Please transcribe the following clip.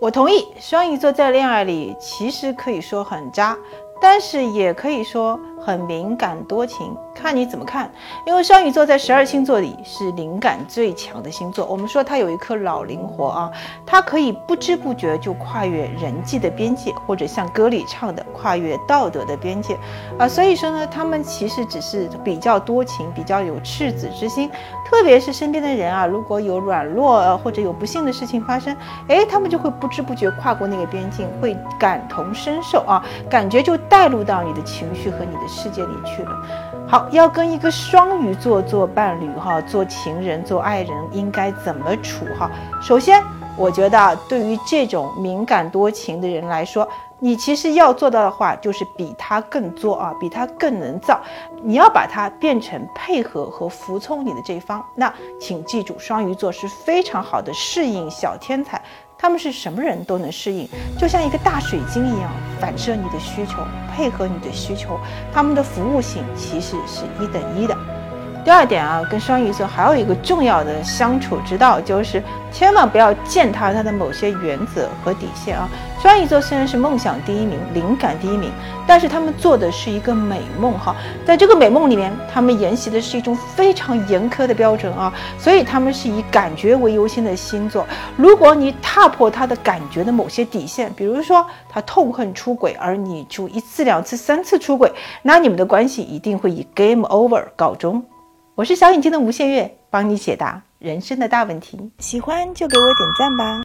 我同意，双鱼座在恋爱里其实可以说很渣，但是也可以说很敏感多情，看你怎么看。因为双鱼座在十二星座里是灵感最强的星座，我们说它有一颗老灵活啊，它可以不知不觉就跨越人际的边界，或者像歌里唱的跨越道德的边界啊。所以说呢，他们其实只是比较多情，比较有赤子之心。特别是身边的人啊，如果有软弱或者有不幸的事情发生，哎，他们就会不知不觉跨过那个边境，会感同身受啊，感觉就带入到你的情绪和你的世界里去了。好，要跟一个双鱼座做伴侣哈，做情人、做爱人，应该怎么处哈？首先，我觉得对于这种敏感多情的人来说，你其实要做到的话，就是比他更作啊，比他更能造。你要把它变成配合和服从你的这一方。那请记住，双鱼座是非常好的适应小天才，他们是什么人都能适应，就像一个大水晶一样，反射你的需求，配合你的需求。他们的服务性其实是一等一的。第二点啊，跟双鱼座还有一个重要的相处之道，就是千万不要践踏他的某些原则和底线啊。双鱼座虽然是梦想第一名、灵感第一名，但是他们做的是一个美梦哈，在这个美梦里面，他们沿袭的是一种非常严苛的标准啊，所以他们是以感觉为优先的星座。如果你踏破他的感觉的某些底线，比如说他痛恨出轨，而你就一次、两次、三次出轨，那你们的关系一定会以 game over 告终。我是小眼睛的吴谢月，帮你解答人生的大问题。喜欢就给我点赞吧。